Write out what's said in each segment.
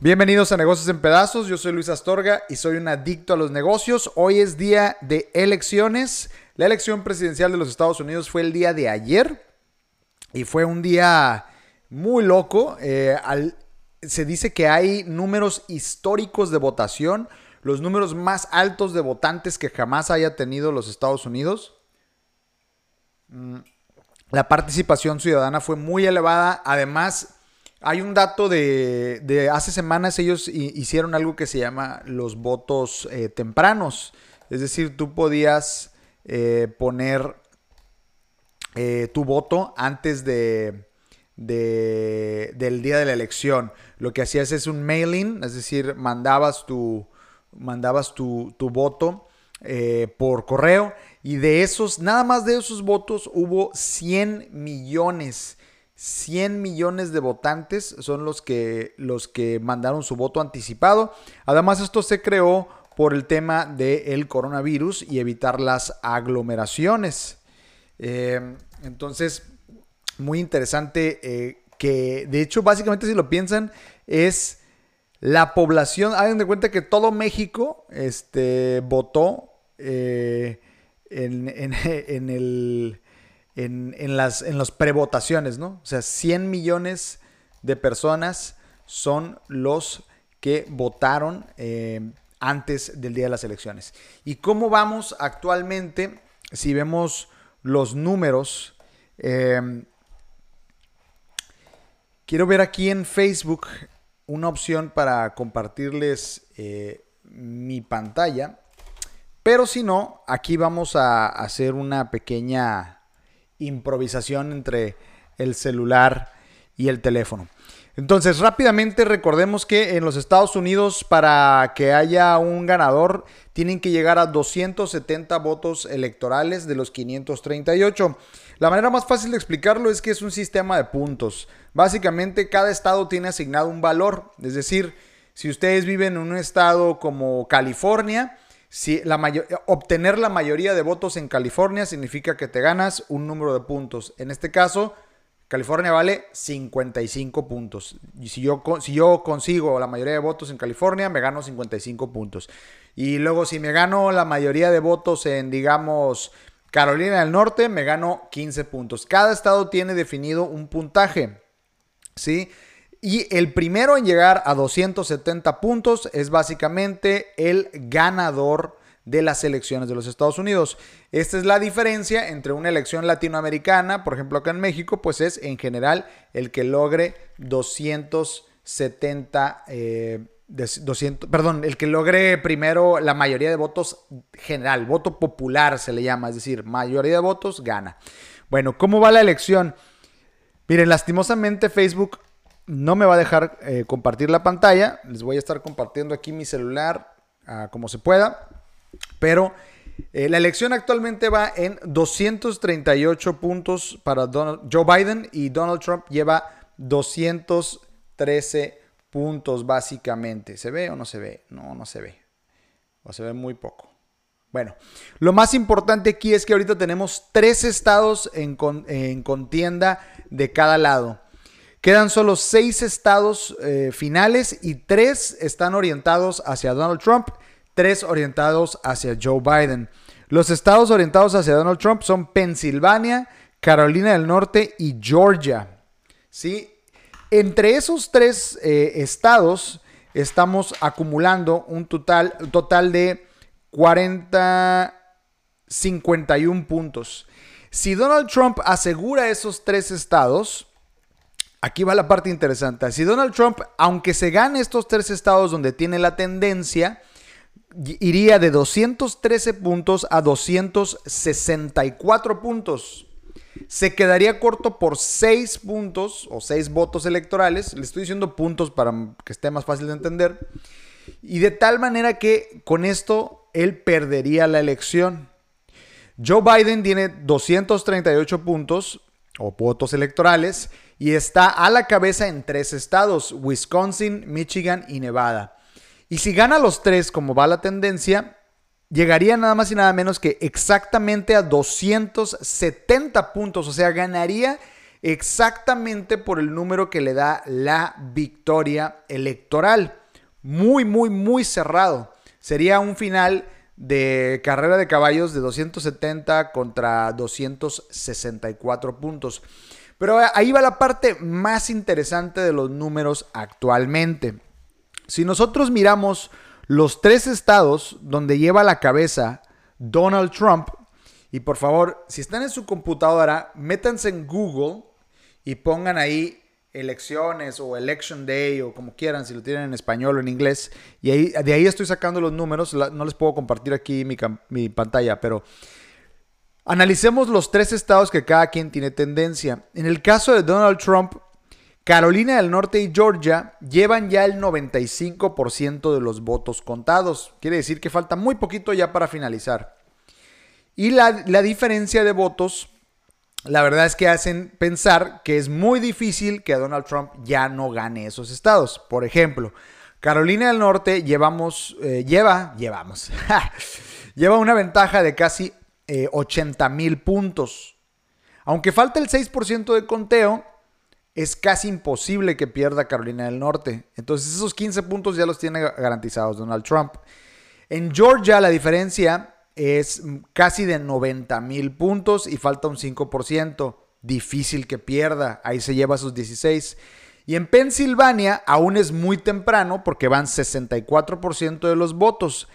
Bienvenidos a Negocios en Pedazos, yo soy Luis Astorga y soy un adicto a los negocios. Hoy es día de elecciones. La elección presidencial de los Estados Unidos fue el día de ayer y fue un día muy loco. Eh, se dice que hay números históricos de votación, los números más altos de votantes que jamás haya tenido los Estados Unidos. Mm, la participación ciudadana fue muy elevada, además hay un dato de, hace semanas ellos hicieron algo que se llama los votos eh, tempranos. Es decir, tú podías eh, poner eh, tu voto antes de, del día de la elección. Lo que hacías es un mailing, es decir, mandabas tu, mandabas tu, tu voto por correo y de esos, nada más de esos votos hubo 100 millones 100 millones de votantes son los que, los que mandaron su voto anticipado. Además, esto se creó por el tema del coronavirus y evitar las aglomeraciones. Eh, entonces, muy interesante eh, que, de hecho, básicamente si lo piensan, es la población, hagan de cuenta que todo México este, votó eh, en el en, las, en las prevotaciones, ¿no? O sea, 100 millones de personas son los que votaron eh, antes del día de las elecciones. ¿Y cómo vamos actualmente? Si vemos los números, eh, quiero ver aquí en Facebook una opción para compartirles eh, mi pantalla. Pero si no, aquí vamos a hacer una pequeña improvisación entre el celular y el teléfono. Entonces, rápidamente recordemos que en los Estados Unidos, para que haya un ganador, tienen que llegar a 270 votos electorales de los 538. La manera más fácil de explicarlo es que es un sistema de puntos. Básicamente, cada estado tiene asignado un valor. Es decir, si ustedes viven en un estado como California, si la obtener la mayoría de votos en California significa que te ganas un número de puntos. En este caso, California vale 55 puntos. Y si yo, si yo consigo la mayoría de votos en California, me gano 55 puntos. Y luego si me gano la mayoría de votos en, digamos, Carolina del Norte, me gano 15 puntos. Cada estado tiene definido un puntaje. ¿Sí? Y el primero en llegar a 270 puntos es básicamente el ganador de las elecciones de los Estados Unidos. Esta es la diferencia entre una elección latinoamericana, por ejemplo acá en México, pues es en general el que logre 270, 200, eh, perdón, el que logre primero la mayoría de votos general, voto popular se le llama, es decir, mayoría de votos gana. Bueno, ¿cómo va la elección? Miren, lastimosamente Facebook no me va a dejar eh, compartir la pantalla. Les voy a estar compartiendo aquí mi celular ah, como se pueda. Pero eh, la elección actualmente va en 238 puntos para Joe Biden y Donald Trump lleva 213 puntos básicamente. ¿Se ve o no se ve? No, no se ve. O se ve muy poco. Bueno, lo más importante aquí es que ahorita tenemos tres estados en contienda de cada lado. Quedan solo seis estados eh, finales y tres están orientados hacia Donald Trump, tres orientados hacia Joe Biden. Los estados orientados hacia Donald Trump son Pensilvania, Carolina del Norte y Georgia. ¿Sí? Entre esos tres eh, estados estamos acumulando un total, total de 40, 51 puntos. Si Donald Trump asegura esos tres estados, Aquí va la parte interesante. Si Donald Trump, aunque se gane estos tres estados donde tiene la tendencia, iría de 213 puntos a 264 puntos. Se quedaría corto por 6 puntos o 6 votos electorales. Le estoy diciendo puntos para que esté más fácil de entender. Y de tal manera que con esto él perdería la elección. Joe Biden tiene 238 puntos o votos electorales y está a la cabeza en tres estados, Wisconsin, Michigan y Nevada. Y si gana los tres como va la tendencia, llegaría nada más y nada menos que exactamente a 270 puntos, o sea, ganaría exactamente por el número que le da la victoria electoral. Muy, muy, muy cerrado. Sería un final de carrera de caballos de 270 contra 264 puntos. Pero ahí va la parte más interesante de los números actualmente. Si nosotros miramos los tres estados donde lleva la cabeza Donald Trump, y por favor, si están en su computadora, métanse en Google y pongan ahí elecciones o election day o como quieran, si lo tienen en español o en inglés. Y de ahí estoy sacando los números. No les puedo compartir aquí mi pantalla, pero analicemos los tres estados que cada quien tiene tendencia. En el caso de Donald Trump, Carolina del Norte y Georgia llevan ya el 95% de los votos contados. Quiere decir que falta muy poquito ya para finalizar. Y la, la diferencia de votos la verdad es que hacen pensar que es muy difícil que Donald Trump ya no gane esos estados. Por ejemplo, Carolina del Norte llevamos, eh, lleva, llevamos, lleva una ventaja de casi 80 eh, mil puntos. Aunque falta el 6% de conteo, es casi imposible que pierda Carolina del Norte. Entonces esos 15 puntos ya los tiene garantizados Donald Trump. En Georgia la diferencia es casi de 90 mil puntos y falta un 5%. Difícil que pierda, ahí se lleva sus 16. Y en Pensilvania aún es muy temprano porque van 64% de los votos.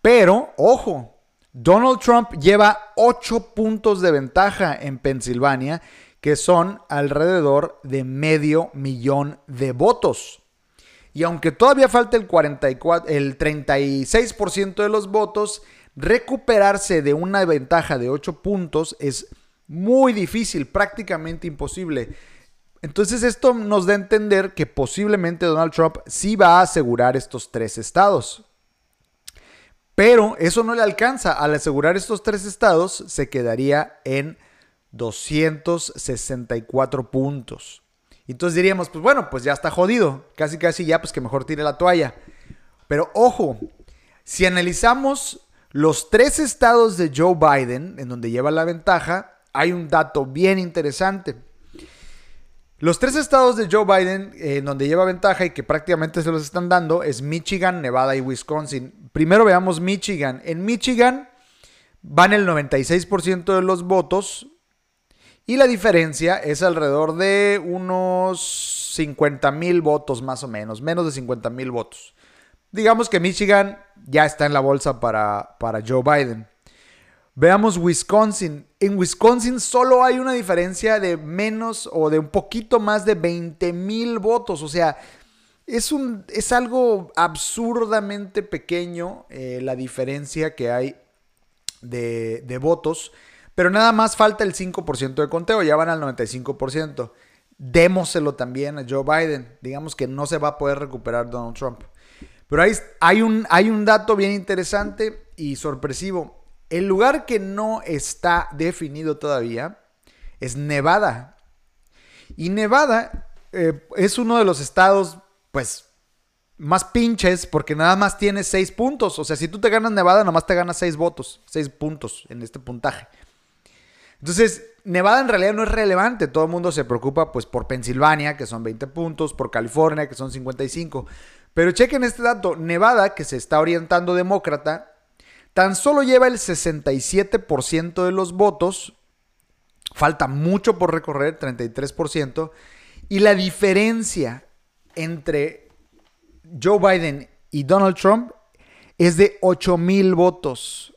Pero, ojo, Donald Trump lleva 8 puntos de ventaja en Pensilvania, que son alrededor de medio millón de votos. Y aunque todavía falta el, 44, el 36% de los votos, recuperarse de una ventaja de 8 puntos es muy difícil, prácticamente imposible. Entonces esto nos da a entender que posiblemente Donald Trump sí va a asegurar estos tres estados. Pero eso no le alcanza. Al asegurar estos tres estados se quedaría en 264 puntos. Entonces diríamos, pues bueno, pues ya está jodido. Casi casi ya, pues que mejor tire la toalla. Pero ojo, si analizamos los tres estados de Joe Biden, en donde lleva la ventaja, hay un dato bien interesante. Los tres estados de Joe Biden, en donde lleva ventaja y que prácticamente se los están dando, es Michigan, Nevada y Wisconsin. Primero veamos Michigan. En Michigan van el 96% de los votos y la diferencia es alrededor de unos 50 mil votos más o menos, menos de 50 mil votos. Digamos que Michigan ya está en la bolsa para, para Joe Biden. Veamos Wisconsin. En Wisconsin solo hay una diferencia de menos o de un poquito más de 20 mil votos. O sea, es, un, es algo absurdamente pequeño eh, la diferencia que hay de, de, votos. Pero nada más falta el 5% de conteo. Ya van al 95%. Démoselo también a Joe Biden. Digamos que no se va a poder recuperar Donald Trump. Pero hay, hay, un, hay un dato bien interesante y sorpresivo. El lugar que no está definido todavía es Nevada. Y Nevada eh, es uno de los estados, pues, más pinches porque nada más tiene seis puntos. O sea, si tú te ganas Nevada, nada más te ganas seis votos, seis puntos en este puntaje. Entonces, Nevada en realidad no es relevante. Todo el mundo se preocupa pues por Pensilvania, que son 20 puntos, por California, que son 55. Pero chequen este dato, Nevada, que se está orientando demócrata, tan solo lleva el 67% de los votos, falta mucho por recorrer, 33%, y la diferencia entre Joe Biden y Donald Trump es de 8 mil votos.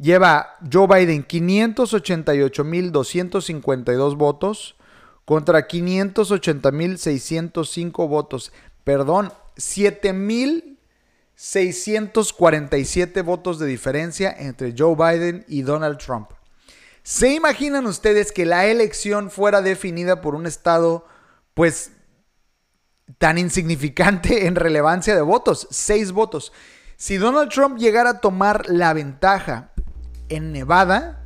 Lleva Joe Biden 588.252 votos contra 580.605 votos. Perdón, 7.647 votos de diferencia entre Joe Biden y Donald Trump. ¿Se imaginan ustedes que la elección fuera definida por un estado, pues, tan insignificante en relevancia de votos? Seis votos. Si Donald Trump llegara a tomar la ventaja en Nevada,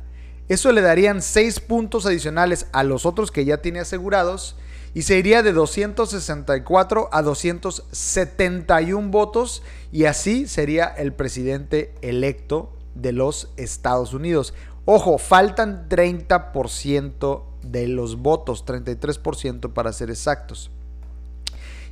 eso le darían seis puntos adicionales a los otros que ya tiene asegurados y se iría de 264 a 271 votos y así sería el presidente electo de los Estados Unidos. Ojo, faltan 30% de los votos, 33% para ser exactos.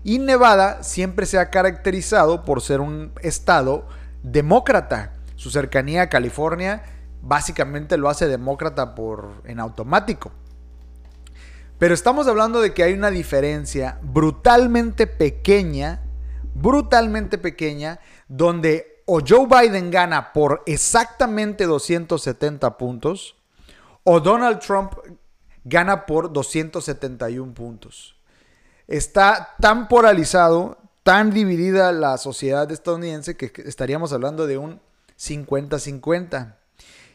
Y Nevada siempre se ha caracterizado por ser un estado demócrata. Su cercanía a California básicamente lo hace demócrata por en automático. Pero estamos hablando de que hay una diferencia brutalmente pequeña, brutalmente pequeña, donde o Joe Biden gana por exactamente 270 puntos, o Donald Trump gana por 271 puntos. Está tan polarizado, tan dividida la sociedad estadounidense que estaríamos hablando de un 50-50.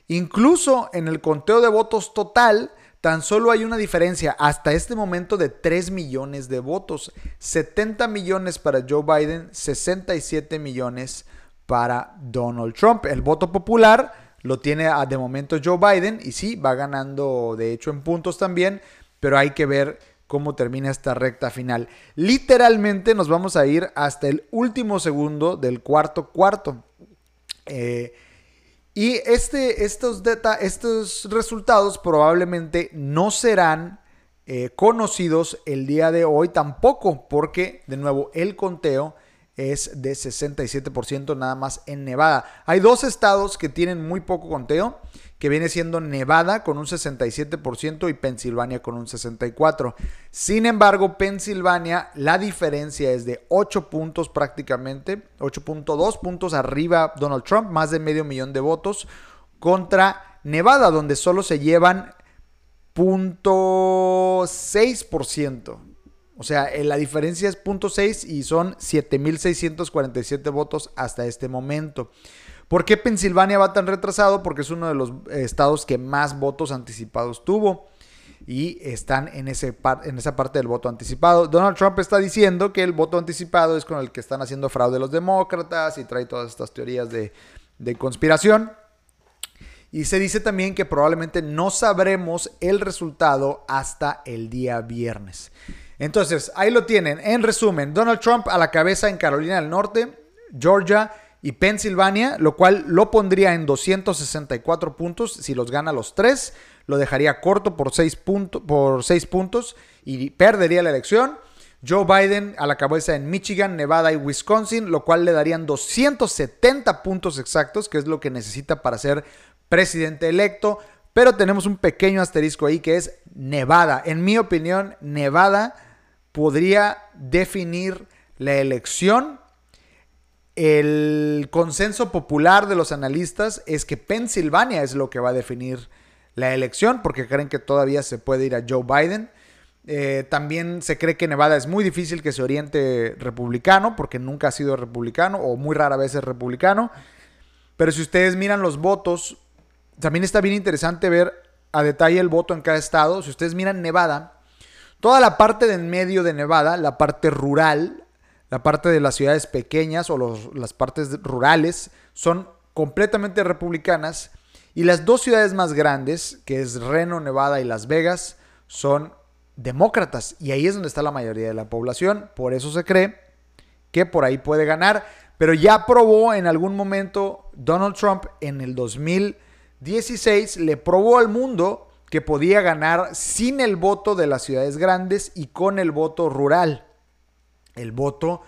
Incluso en el conteo de votos total, tan solo hay una diferencia hasta este momento de 3 millones de votos. 70 millones para Joe Biden, 67 millones para Donald Trump. El voto popular lo tiene de momento Joe Biden y sí, va ganando de hecho en puntos también, pero hay que ver cómo termina esta recta final. Literalmente nos vamos a ir hasta el último segundo del cuarto cuarto. Eh, y este, estos, estos resultados probablemente no serán eh, conocidos el día de hoy tampoco, porque de nuevo el conteo es de 67% nada más en Nevada. Hay dos estados que tienen muy poco conteo, que viene siendo Nevada con un 67% y Pensilvania con un 64%. Sin embargo, Pensilvania, la diferencia es de 8 puntos prácticamente, 8.2 puntos arriba Donald Trump, más de medio millón de votos, contra Nevada, donde solo se llevan 0.6%. O sea, eh, la diferencia es 0.6 y son 7.647 votos hasta este momento. ¿Por qué Pensilvania va tan retrasado? Porque es uno de los eh, estados que más votos anticipados tuvo y están en, ese en esa parte del voto anticipado. Donald Trump está diciendo que el voto anticipado es con el que están haciendo fraude los demócratas y trae todas estas teorías de, de conspiración. Y se dice también que probablemente no sabremos el resultado hasta el día viernes. Entonces, ahí lo tienen. En resumen, Donald Trump a la cabeza en Carolina del Norte, Georgia y Pensilvania, lo cual lo pondría en 264 puntos. Si los gana los tres, lo dejaría corto por 6 por puntos y perdería la elección. Joe Biden a la cabeza en Michigan, Nevada y Wisconsin, lo cual le darían 270 puntos exactos, que es lo que necesita para ser presidente electo. Pero tenemos un pequeño asterisco ahí que es Nevada. En mi opinión, Nevada podría definir la elección el consenso popular de los analistas es que Pensilvania es lo que va a definir la elección, porque creen que todavía se puede ir a Joe Biden. Eh, también se cree que Nevada es muy difícil que se oriente republicano, porque nunca ha sido republicano, o muy rara vez es republicano. Pero si ustedes miran los votos, también está bien interesante ver a detalle el voto en cada estado. Si ustedes miran Nevada, toda la parte del medio de Nevada, la parte rural, la parte de las ciudades pequeñas o las partes rurales son completamente republicanas. Y las dos ciudades más grandes, que es Reno, Nevada y Las Vegas, son demócratas. Y ahí es donde está la mayoría de la población, por eso se cree que por ahí puede ganar, pero ya probó en algún momento Donald Trump en el 2016, le probó al mundo que podía ganar sin el voto de las ciudades grandes y con el voto rural el voto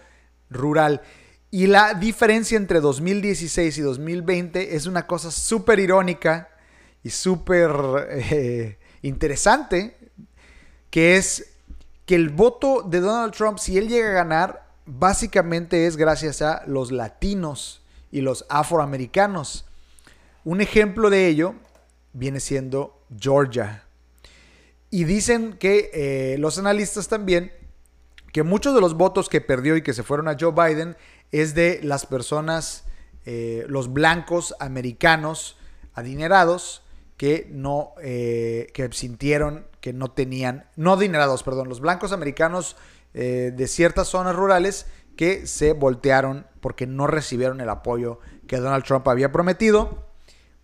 rural. Y la diferencia entre 2016 y 2020 es una cosa súper irónica y súper eh, interesante, que es que el voto de Donald Trump, si él llega a ganar, básicamente es gracias a los latinos y los afroamericanos. Un ejemplo de ello viene siendo Georgia. Y dicen que eh, los analistas también que muchos de los votos que perdió y que se fueron a Joe Biden es de las personas, eh, los blancos americanos adinerados que no, eh, que sintieron que no tenían, no adinerados, perdón, los blancos americanos de ciertas zonas rurales que se voltearon porque no recibieron el apoyo que Donald Trump había prometido.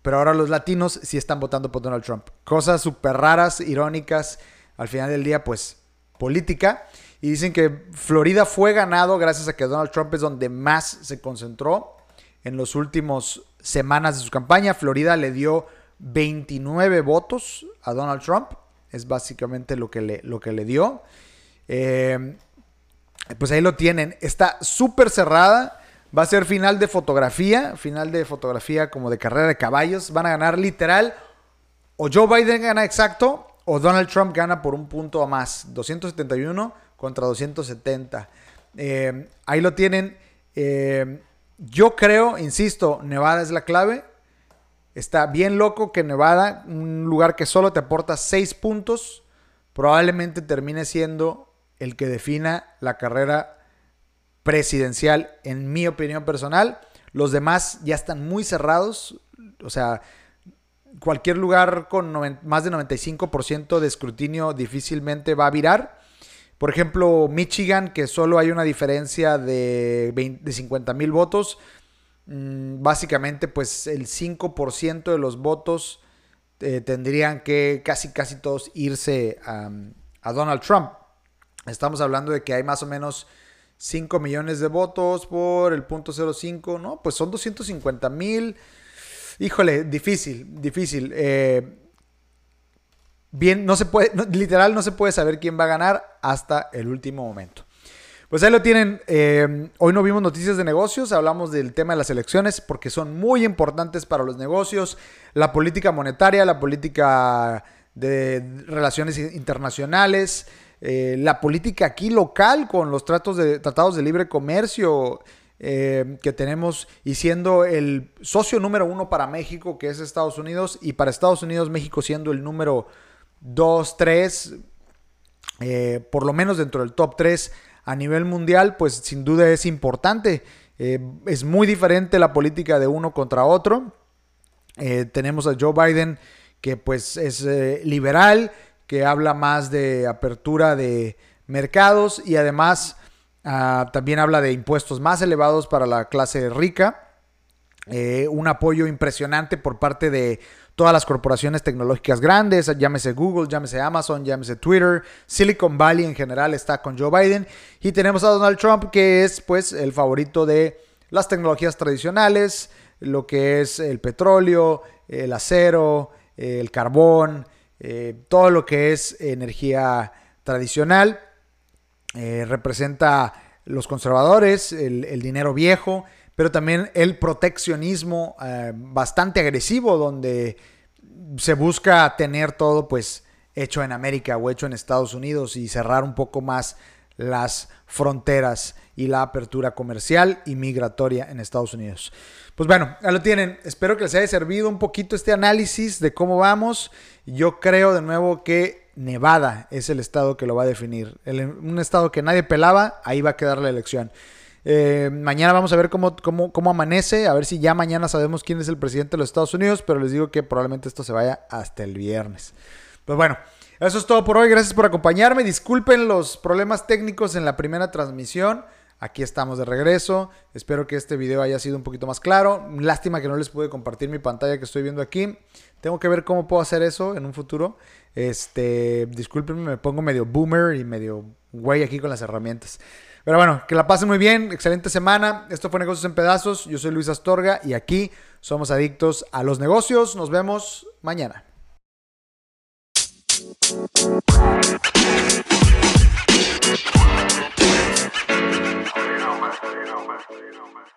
Pero ahora los latinos sí están votando por Donald Trump. Cosas súper raras, irónicas. Al final del día, pues política. Y dicen que Florida fue ganado gracias a que Donald Trump es donde más se concentró en los últimos semanas de su campaña. Florida le dio 29 votos a Donald Trump. Es básicamente lo que le, lo que le dio. Eh, pues ahí lo tienen. Está súper cerrada. Va a ser final de fotografía. Final de fotografía como de carrera de caballos. Van a ganar literal. O Joe Biden gana exacto. O Donald Trump gana por un punto a más. 271 contra 270. Eh, ahí lo tienen. Eh, yo creo, insisto, Nevada es la clave. Está bien loco que Nevada, un lugar que solo te aporta 6 puntos, probablemente termine siendo el que defina la carrera presidencial, en mi opinión personal. Los demás ya están muy cerrados. O sea, cualquier lugar con más de 95% de escrutinio difícilmente va a virar. Por ejemplo, Michigan, que solo hay una diferencia de, 50 mil votos, mm, básicamente pues el 5% de los votos eh, tendrían que casi casi todos irse a, a, Donald Trump. Estamos hablando de que hay más o menos 5 millones de votos por el punto 05, ¿no? Pues son 250 mil. Híjole, difícil, difícil. Eh, bien, no se puede, literal no se puede saber quién va a ganar hasta el último momento. Pues ahí lo tienen. Eh, hoy no vimos noticias de negocios, hablamos del tema de las elecciones porque son muy importantes para los negocios, la política monetaria, la política de relaciones internacionales, eh, la política aquí local con los tratos de, tratados de libre comercio eh, que tenemos y siendo el socio número uno para México, que es Estados Unidos, y para Estados Unidos México siendo el número 2, 3, eh, por lo menos dentro del top 3 a nivel mundial, pues sin duda es importante. Es muy diferente la política de uno contra otro. Tenemos a Joe Biden que pues es liberal, que habla más de apertura de mercados y además ah, también habla de impuestos más elevados para la clase rica. un apoyo impresionante por parte de todas las corporaciones tecnológicas grandes, llámese Google, llámese Amazon, llámese Twitter, Silicon Valley en general está con Joe Biden y tenemos a Donald Trump que es pues el favorito de las tecnologías tradicionales, lo que es el petróleo, el acero, el carbón, eh, todo lo que es energía tradicional. Eh, representa los conservadores, el, dinero viejo, pero también el proteccionismo eh, bastante agresivo, donde se busca tener todo pues hecho en América o hecho en Estados Unidos y cerrar un poco más las fronteras y la apertura comercial y migratoria en Estados Unidos. Pues bueno, ya lo tienen. Espero que les haya servido un poquito este análisis de cómo vamos. Yo creo de nuevo que Nevada es el estado que lo va a definir. un estado que nadie pelaba, ahí va a quedar la elección. Eh, mañana vamos a ver cómo, cómo, amanece, a ver si ya mañana sabemos quién es el presidente de los Estados Unidos, pero les digo que probablemente esto se vaya hasta el viernes. Pues bueno, eso es todo por hoy. Gracias por acompañarme. Disculpen los problemas técnicos en la primera transmisión. Aquí estamos de regreso. Espero que este video haya sido un poquito más claro. Lástima que no les pude compartir mi pantalla que estoy viendo aquí. Tengo que ver cómo puedo hacer eso en un futuro. Este, discúlpenme, me pongo medio boomer y medio güey aquí con las herramientas. Pero bueno, que la pasen muy bien, excelente semana. Esto fue Negocios en Pedazos. Yo soy Luis Astorga y aquí somos adictos a los negocios. Nos vemos mañana. Genome.